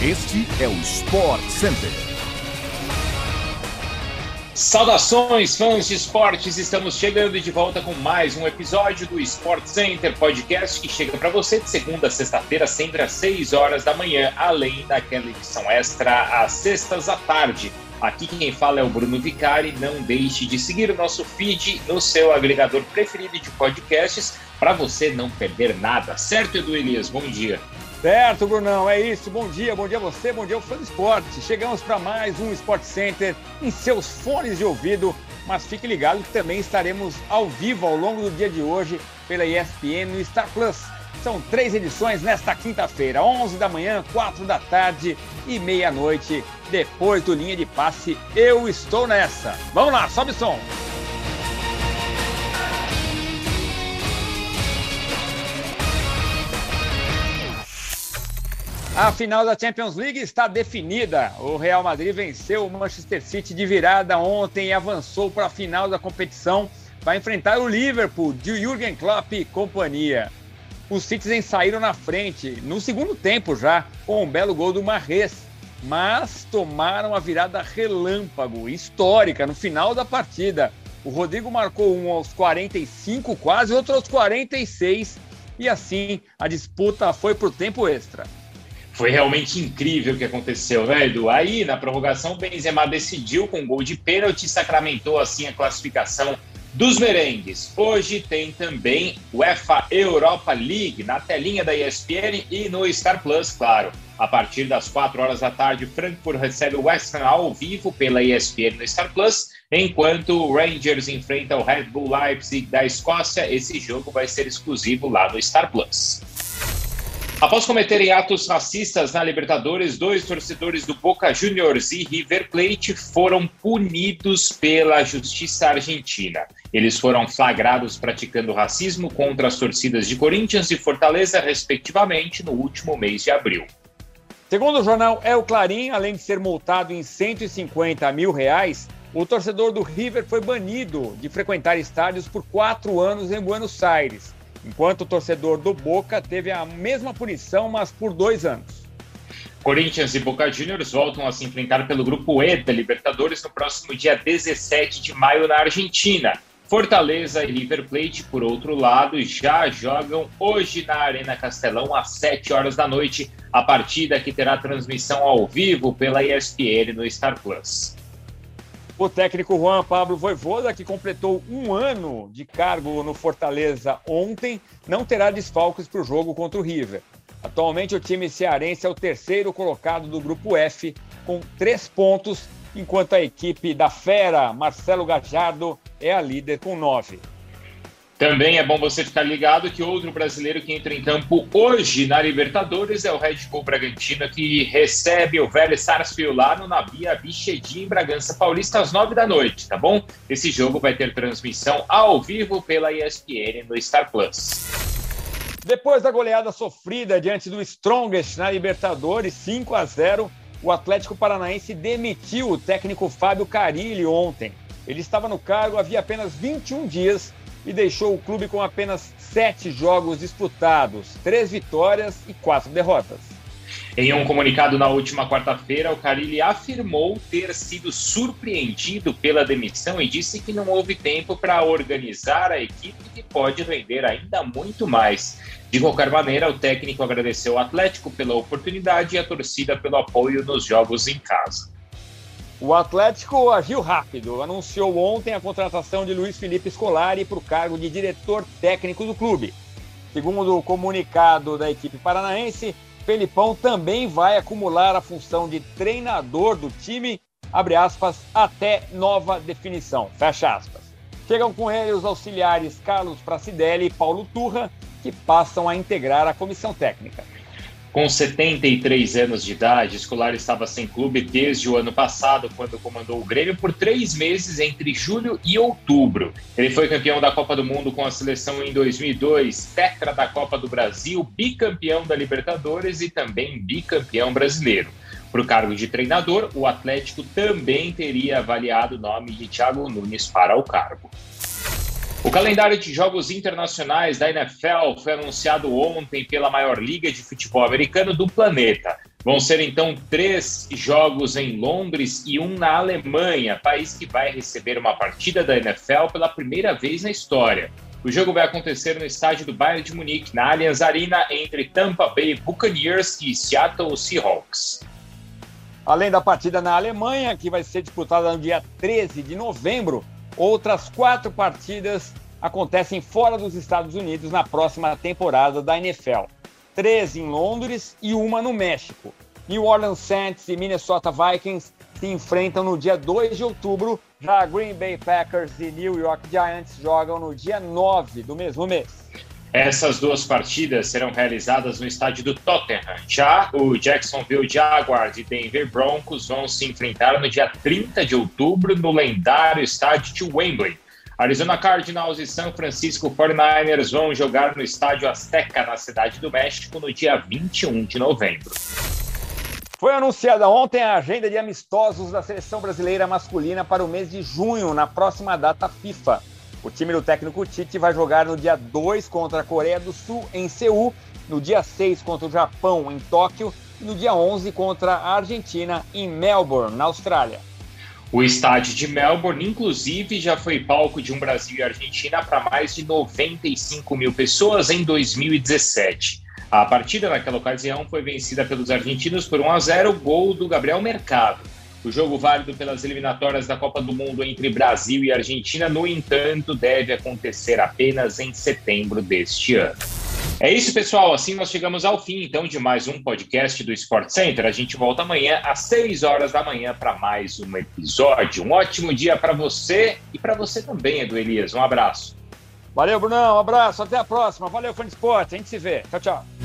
Este é o Sport Center. Saudações, fãs de esportes! Estamos chegando de volta com mais um episódio do Sport Center Podcast que chega para você de segunda a sexta-feira, sempre às 6 horas da manhã, além daquela edição extra às sextas à tarde. Aqui quem fala é o Bruno Vicari. Não deixe de seguir o nosso feed no seu agregador preferido de podcasts para você não perder nada. Certo, Edu Elias? Bom dia. Certo, Brunão, é isso. Bom dia, bom dia a você, bom dia ao fã do esporte. Chegamos para mais um Sport Center em seus fones de ouvido, mas fique ligado que também estaremos ao vivo ao longo do dia de hoje pela ESPN no Star Plus. São três edições nesta quinta-feira, 11 da manhã, 4 da tarde e meia-noite. Depois do linha de passe, eu estou nessa. Vamos lá, sobe som. A final da Champions League está definida. O Real Madrid venceu o Manchester City de virada ontem e avançou para a final da competição. Vai enfrentar o Liverpool de Jürgen Klopp e companhia. Os Citizens saíram na frente no segundo tempo já, com um belo gol do Marres, mas tomaram a virada relâmpago, histórica, no final da partida. O Rodrigo marcou um aos 45 quase, outro aos 46, e assim a disputa foi para o tempo extra. Foi realmente incrível o que aconteceu, né, Edu? Aí, na prorrogação, o Benzema decidiu com um gol de pênalti e sacramentou assim a classificação dos merengues. Hoje tem também UEFA Europa League na telinha da ESPN e no Star Plus, claro. A partir das 4 horas da tarde, Frankfurt recebe o West Ham ao vivo pela ESPN no Star Plus, enquanto o Rangers enfrenta o Red Bull Leipzig da Escócia. Esse jogo vai ser exclusivo lá no Star Plus. Após cometerem atos racistas na Libertadores, dois torcedores do Boca Juniors e River Plate foram punidos pela justiça argentina. Eles foram flagrados praticando racismo contra as torcidas de Corinthians e Fortaleza, respectivamente, no último mês de abril. Segundo o jornal El Clarim, além de ser multado em 150 mil reais, o torcedor do River foi banido de frequentar estádios por quatro anos em Buenos Aires enquanto o torcedor do Boca teve a mesma punição, mas por dois anos. Corinthians e Boca Juniors voltam a se enfrentar pelo Grupo E da Libertadores no próximo dia 17 de maio na Argentina. Fortaleza e River Plate, por outro lado, já jogam hoje na Arena Castelão às 7 horas da noite, a partida que terá transmissão ao vivo pela ESPN no Star Plus. O técnico Juan Pablo Voivoda, que completou um ano de cargo no Fortaleza ontem, não terá desfalques para o jogo contra o River. Atualmente, o time cearense é o terceiro colocado do grupo F, com três pontos, enquanto a equipe da Fera, Marcelo Gajardo, é a líder com nove. Também é bom você ficar ligado que outro brasileiro que entra em campo hoje na Libertadores é o Red Bull Bragantino, que recebe o velho Sarsfield lá no Nabia Bichedi, em Bragança Paulista, às nove da noite, tá bom? Esse jogo vai ter transmissão ao vivo pela ESPN no Star Plus. Depois da goleada sofrida diante do Strongest na Libertadores, 5 a 0, o Atlético Paranaense demitiu o técnico Fábio Carilli ontem. Ele estava no cargo havia apenas 21 dias e deixou o clube com apenas sete jogos disputados, três vitórias e quatro derrotas. Em um comunicado na última quarta-feira, o Carilli afirmou ter sido surpreendido pela demissão e disse que não houve tempo para organizar a equipe que pode render ainda muito mais. De qualquer maneira, o técnico agradeceu o Atlético pela oportunidade e a torcida pelo apoio nos jogos em casa. O Atlético agiu rápido, anunciou ontem a contratação de Luiz Felipe Scolari para o cargo de diretor técnico do clube. Segundo o comunicado da equipe paranaense, Felipão também vai acumular a função de treinador do time, abre aspas, até nova definição, fecha aspas. Chegam com ele os auxiliares Carlos Pracidelli e Paulo Turra, que passam a integrar a comissão técnica. Com 73 anos de idade, Escolar estava sem clube desde o ano passado, quando comandou o Grêmio por três meses entre julho e outubro. Ele foi campeão da Copa do Mundo com a seleção em 2002, tetra da Copa do Brasil, bicampeão da Libertadores e também bicampeão brasileiro. Para o cargo de treinador, o Atlético também teria avaliado o nome de Thiago Nunes para o cargo. O calendário de jogos internacionais da NFL foi anunciado ontem pela maior liga de futebol americano do planeta. Vão ser então três jogos em Londres e um na Alemanha, país que vai receber uma partida da NFL pela primeira vez na história. O jogo vai acontecer no estádio do Bayern de Munique, na Allianz Arena, entre Tampa Bay Buccaneers e Seattle Seahawks. Além da partida na Alemanha, que vai ser disputada no dia 13 de novembro, outras quatro partidas acontecem fora dos Estados Unidos na próxima temporada da NFL. Três em Londres e uma no México. New Orleans Saints e Minnesota Vikings se enfrentam no dia 2 de outubro. Já Green Bay Packers e New York Giants jogam no dia 9 do mesmo mês. Essas duas partidas serão realizadas no estádio do Tottenham. Já o Jacksonville Jaguars e Denver Broncos vão se enfrentar no dia 30 de outubro no lendário estádio de Wembley. Arizona Cardinals e San Francisco 49ers vão jogar no estádio Azteca, na Cidade do México, no dia 21 de novembro. Foi anunciada ontem a agenda de amistosos da seleção brasileira masculina para o mês de junho, na próxima data FIFA. O time do técnico Tite vai jogar no dia 2 contra a Coreia do Sul, em Seul, no dia 6 contra o Japão, em Tóquio, e no dia 11 contra a Argentina, em Melbourne, na Austrália. O estádio de Melbourne, inclusive, já foi palco de um Brasil e Argentina para mais de 95 mil pessoas em 2017. A partida naquela ocasião foi vencida pelos argentinos por 1 a 0, gol do Gabriel Mercado. O jogo válido pelas eliminatórias da Copa do Mundo entre Brasil e Argentina, no entanto, deve acontecer apenas em setembro deste ano. É isso, pessoal. Assim nós chegamos ao fim, então, de mais um podcast do Sport Center. A gente volta amanhã às 6 horas da manhã para mais um episódio. Um ótimo dia para você e para você também, Edu Elias. Um abraço. Valeu, Brunão. Um abraço. Até a próxima. Valeu, Fã de Esporte. A gente se vê. Tchau, tchau.